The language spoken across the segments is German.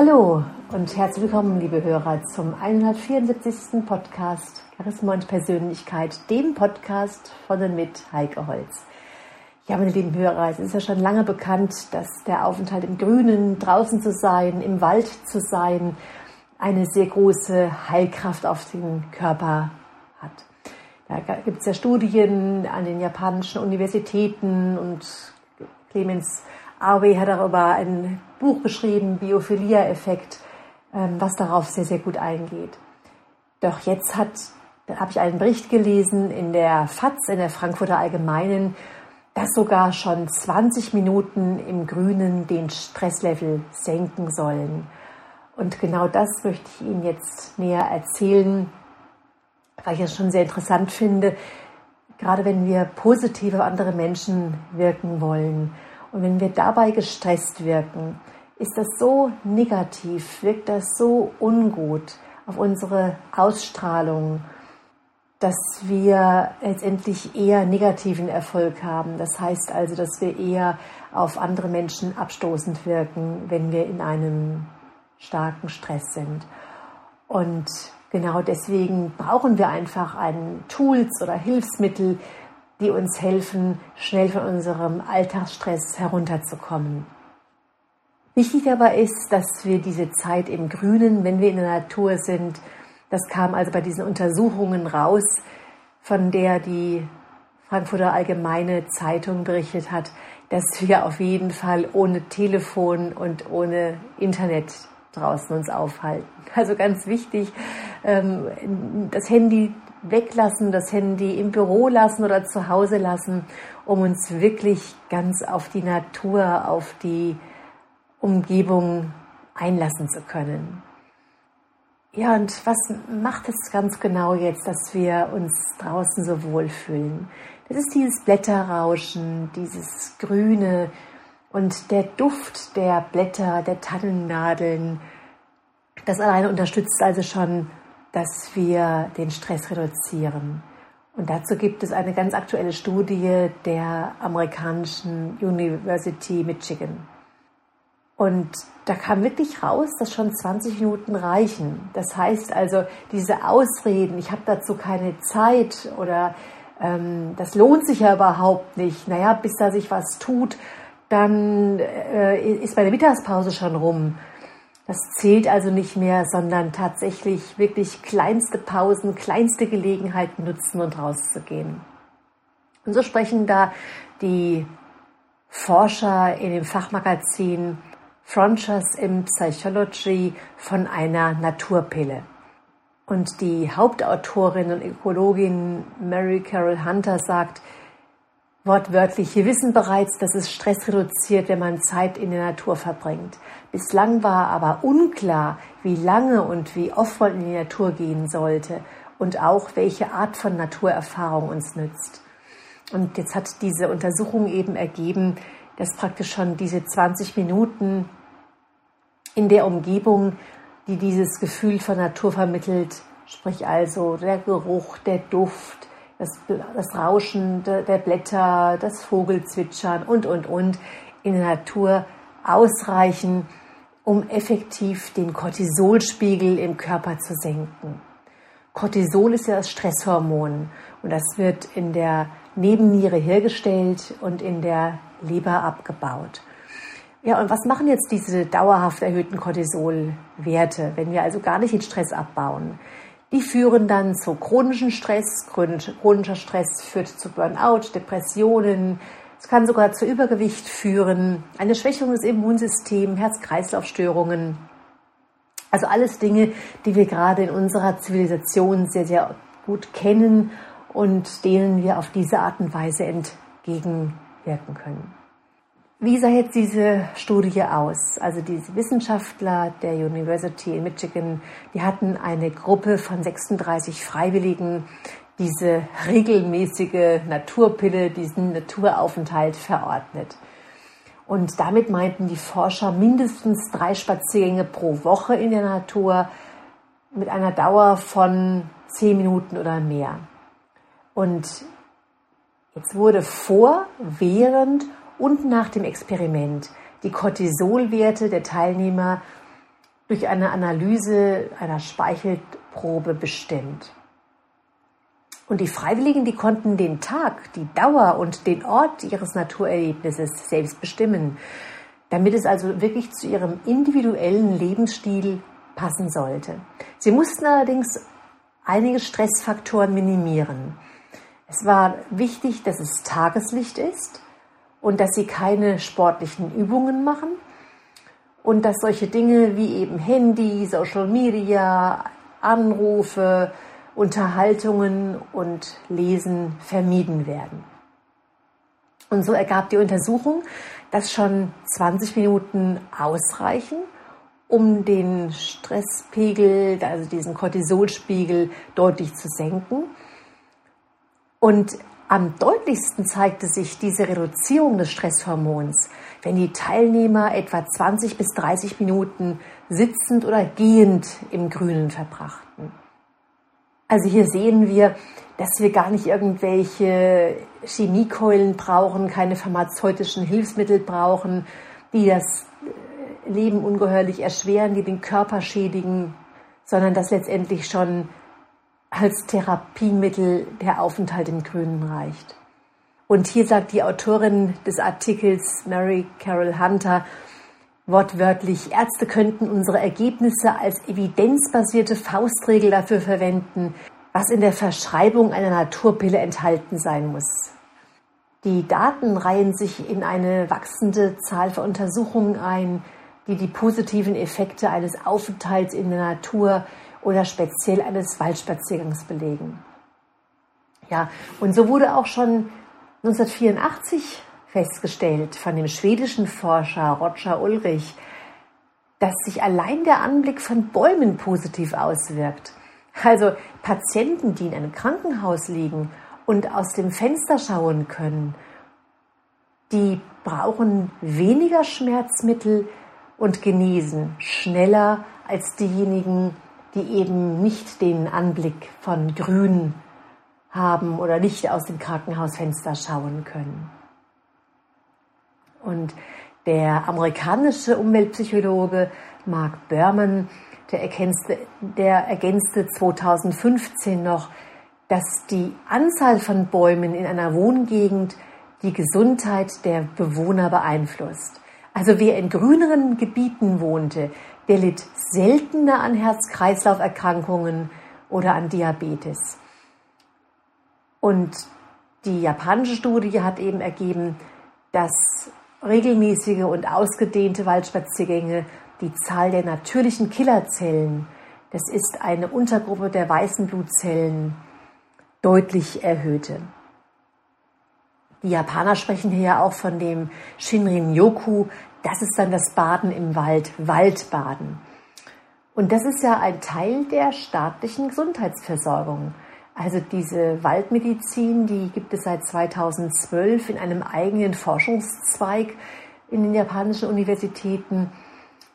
Hallo und herzlich willkommen, liebe Hörer, zum 174. Podcast Charisma und Persönlichkeit, dem Podcast von und mit Heike Holz. Ja, meine lieben Hörer, es ist ja schon lange bekannt, dass der Aufenthalt im Grünen, draußen zu sein, im Wald zu sein, eine sehr große Heilkraft auf den Körper hat. Da gibt es ja Studien an den japanischen Universitäten und Clemens Awe hat darüber ein Buch geschrieben, Biophilia-Effekt, ähm, was darauf sehr, sehr gut eingeht. Doch jetzt hat, habe ich einen Bericht gelesen in der FAZ, in der Frankfurter Allgemeinen, dass sogar schon 20 Minuten im Grünen den Stresslevel senken sollen. Und genau das möchte ich Ihnen jetzt näher erzählen, weil ich es schon sehr interessant finde, gerade wenn wir positiv auf andere Menschen wirken wollen und wenn wir dabei gestresst wirken, ist das so negativ, wirkt das so ungut auf unsere Ausstrahlung, dass wir letztendlich eher negativen Erfolg haben. Das heißt also, dass wir eher auf andere Menschen abstoßend wirken, wenn wir in einem starken Stress sind. Und genau deswegen brauchen wir einfach einen Tools oder Hilfsmittel, die uns helfen, schnell von unserem Alltagsstress herunterzukommen. Wichtig aber ist, dass wir diese Zeit im Grünen, wenn wir in der Natur sind, das kam also bei diesen Untersuchungen raus, von der die Frankfurter Allgemeine Zeitung berichtet hat, dass wir auf jeden Fall ohne Telefon und ohne Internet draußen uns aufhalten. Also ganz wichtig, ähm, das Handy weglassen, das Handy im Büro lassen oder zu Hause lassen, um uns wirklich ganz auf die Natur, auf die Umgebung einlassen zu können. Ja, und was macht es ganz genau jetzt, dass wir uns draußen so wohlfühlen? Das ist dieses Blätterrauschen, dieses Grüne und der Duft der Blätter, der Tannennadeln. Das alleine unterstützt also schon dass wir den Stress reduzieren. Und dazu gibt es eine ganz aktuelle Studie der amerikanischen University Michigan. Und da kam wirklich raus, dass schon 20 Minuten reichen. Das heißt also, diese Ausreden, ich habe dazu keine Zeit oder ähm, das lohnt sich ja überhaupt nicht, naja, bis da sich was tut, dann äh, ist meine Mittagspause schon rum. Das zählt also nicht mehr, sondern tatsächlich wirklich kleinste Pausen, kleinste Gelegenheiten nutzen und rauszugehen. Und so sprechen da die Forscher in dem Fachmagazin Frontiers in Psychology von einer Naturpille. Und die Hauptautorin und Ökologin Mary Carol Hunter sagt, Wortwörtlich, wir wissen bereits, dass es Stress reduziert, wenn man Zeit in der Natur verbringt. Bislang war aber unklar, wie lange und wie oft man in die Natur gehen sollte und auch welche Art von Naturerfahrung uns nützt. Und jetzt hat diese Untersuchung eben ergeben, dass praktisch schon diese 20 Minuten in der Umgebung, die dieses Gefühl von Natur vermittelt, sprich also der Geruch, der Duft, das, das Rauschen der Blätter, das Vogelzwitschern und, und, und in der Natur ausreichen, um effektiv den Cortisolspiegel im Körper zu senken. Cortisol ist ja das Stresshormon und das wird in der Nebenniere hergestellt und in der Leber abgebaut. Ja, und was machen jetzt diese dauerhaft erhöhten Cortisolwerte, wenn wir also gar nicht den Stress abbauen? Die führen dann zu chronischen Stress. Chronischer Stress führt zu Burnout, Depressionen. Es kann sogar zu Übergewicht führen, eine Schwächung des Immunsystems, Herz-Kreislauf-Störungen. Also alles Dinge, die wir gerade in unserer Zivilisation sehr, sehr gut kennen und denen wir auf diese Art und Weise entgegenwirken können. Wie sah jetzt diese Studie aus? Also diese Wissenschaftler der University in Michigan, die hatten eine Gruppe von 36 Freiwilligen diese regelmäßige Naturpille, diesen Naturaufenthalt verordnet. Und damit meinten die Forscher mindestens drei Spaziergänge pro Woche in der Natur mit einer Dauer von zehn Minuten oder mehr. Und jetzt wurde vor, während und nach dem Experiment die Cortisolwerte der Teilnehmer durch eine Analyse einer Speichelprobe bestimmt. Und die Freiwilligen, die konnten den Tag, die Dauer und den Ort ihres Naturerlebnisses selbst bestimmen, damit es also wirklich zu ihrem individuellen Lebensstil passen sollte. Sie mussten allerdings einige Stressfaktoren minimieren. Es war wichtig, dass es Tageslicht ist und dass sie keine sportlichen Übungen machen und dass solche Dinge wie eben Handy, Social Media, Anrufe, Unterhaltungen und Lesen vermieden werden. Und so ergab die Untersuchung, dass schon 20 Minuten ausreichen, um den Stresspegel, also diesen Cortisolspiegel deutlich zu senken. Und am deutlichsten zeigte sich diese Reduzierung des Stresshormons, wenn die Teilnehmer etwa 20 bis 30 Minuten sitzend oder gehend im Grünen verbrachten. Also hier sehen wir, dass wir gar nicht irgendwelche Chemiekeulen brauchen, keine pharmazeutischen Hilfsmittel brauchen, die das äh, Leben ungeheuerlich erschweren, die den Körper schädigen, sondern dass letztendlich schon als Therapiemittel der Aufenthalt im Grünen reicht. Und hier sagt die Autorin des Artikels Mary Carol Hunter wortwörtlich, Ärzte könnten unsere Ergebnisse als evidenzbasierte Faustregel dafür verwenden, was in der Verschreibung einer Naturpille enthalten sein muss. Die Daten reihen sich in eine wachsende Zahl von Untersuchungen ein, die die positiven Effekte eines Aufenthalts in der Natur oder speziell eines Waldspaziergangs belegen. Ja, und so wurde auch schon 1984 festgestellt von dem schwedischen Forscher Roger Ulrich, dass sich allein der Anblick von Bäumen positiv auswirkt. Also Patienten, die in einem Krankenhaus liegen und aus dem Fenster schauen können, die brauchen weniger Schmerzmittel und genesen schneller als diejenigen, die eben nicht den Anblick von Grün haben oder nicht aus dem Krankenhausfenster schauen können. Und der amerikanische Umweltpsychologe Mark Berman, der ergänzte, der ergänzte 2015 noch, dass die Anzahl von Bäumen in einer Wohngegend die Gesundheit der Bewohner beeinflusst. Also wer in grüneren Gebieten wohnte, der litt seltener an Herz-Kreislauf-Erkrankungen oder an Diabetes. Und die japanische Studie hat eben ergeben, dass regelmäßige und ausgedehnte Waldspaziergänge die Zahl der natürlichen Killerzellen, das ist eine Untergruppe der weißen Blutzellen, deutlich erhöhte. Die Japaner sprechen hier auch von dem Shinrin-yoku, das ist dann das Baden im Wald, Waldbaden. Und das ist ja ein Teil der staatlichen Gesundheitsversorgung. Also diese Waldmedizin, die gibt es seit 2012 in einem eigenen Forschungszweig in den japanischen Universitäten.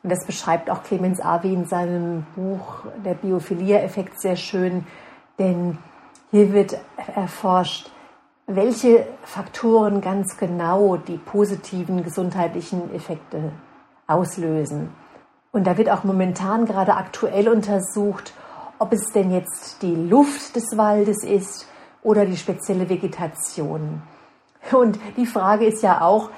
Und das beschreibt auch Clemens Avi in seinem Buch Der Biophilia-Effekt sehr schön, denn hier wird erforscht, welche Faktoren ganz genau die positiven gesundheitlichen Effekte auslösen. Und da wird auch momentan gerade aktuell untersucht, ob es denn jetzt die Luft des Waldes ist oder die spezielle Vegetation. Und die Frage ist ja auch,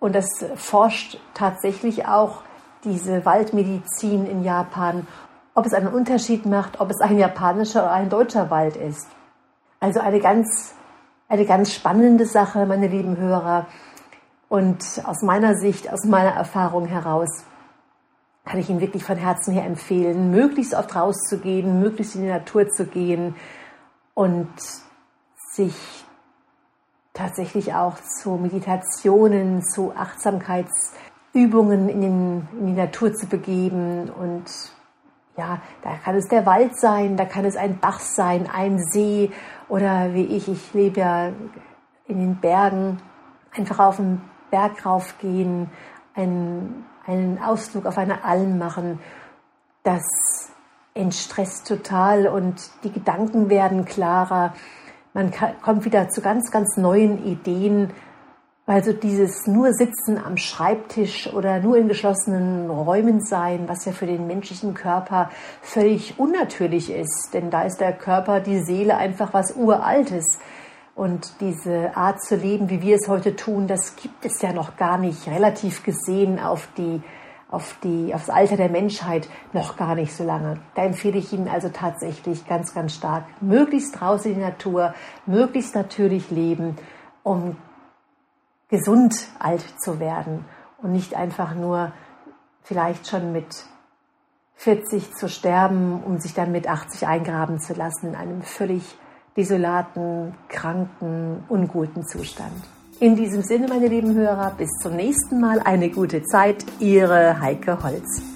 und das forscht tatsächlich auch diese Waldmedizin in Japan, ob es einen Unterschied macht, ob es ein japanischer oder ein deutscher Wald ist. Also eine ganz eine ganz spannende Sache, meine lieben Hörer. Und aus meiner Sicht, aus meiner Erfahrung heraus, kann ich Ihnen wirklich von Herzen her empfehlen, möglichst oft rauszugehen, möglichst in die Natur zu gehen und sich tatsächlich auch zu Meditationen, zu Achtsamkeitsübungen in, den, in die Natur zu begeben. Und ja, da kann es der Wald sein, da kann es ein Bach sein, ein See oder wie ich, ich lebe ja in den Bergen, einfach auf den Berg raufgehen, einen, einen Ausflug auf eine Alm machen. Das entstresst total und die Gedanken werden klarer. Man kann, kommt wieder zu ganz, ganz neuen Ideen Weil so dieses nur Sitzen am Schreibtisch oder nur in geschlossenen Räumen sein, was ja für den menschlichen Körper völlig unnatürlich ist, denn da ist der Körper, die Seele einfach was Uraltes. Und diese Art zu leben, wie wir es heute tun, das gibt es ja noch gar nicht, relativ gesehen auf die auf, die, auf das Alter der Menschheit noch gar nicht so lange. Da empfehle ich Ihnen also tatsächlich ganz, ganz stark, möglichst draußen in die Natur, möglichst natürlich leben, um gesund alt zu werden und nicht einfach nur vielleicht schon mit 40 zu sterben, um sich dann mit 80 eingraben zu lassen in einem völlig desolaten, kranken, unguten Zustand. In diesem Sinne, meine lieben Hörer, bis zum nächsten Mal. Eine gute Zeit. Ihre Heike Holz.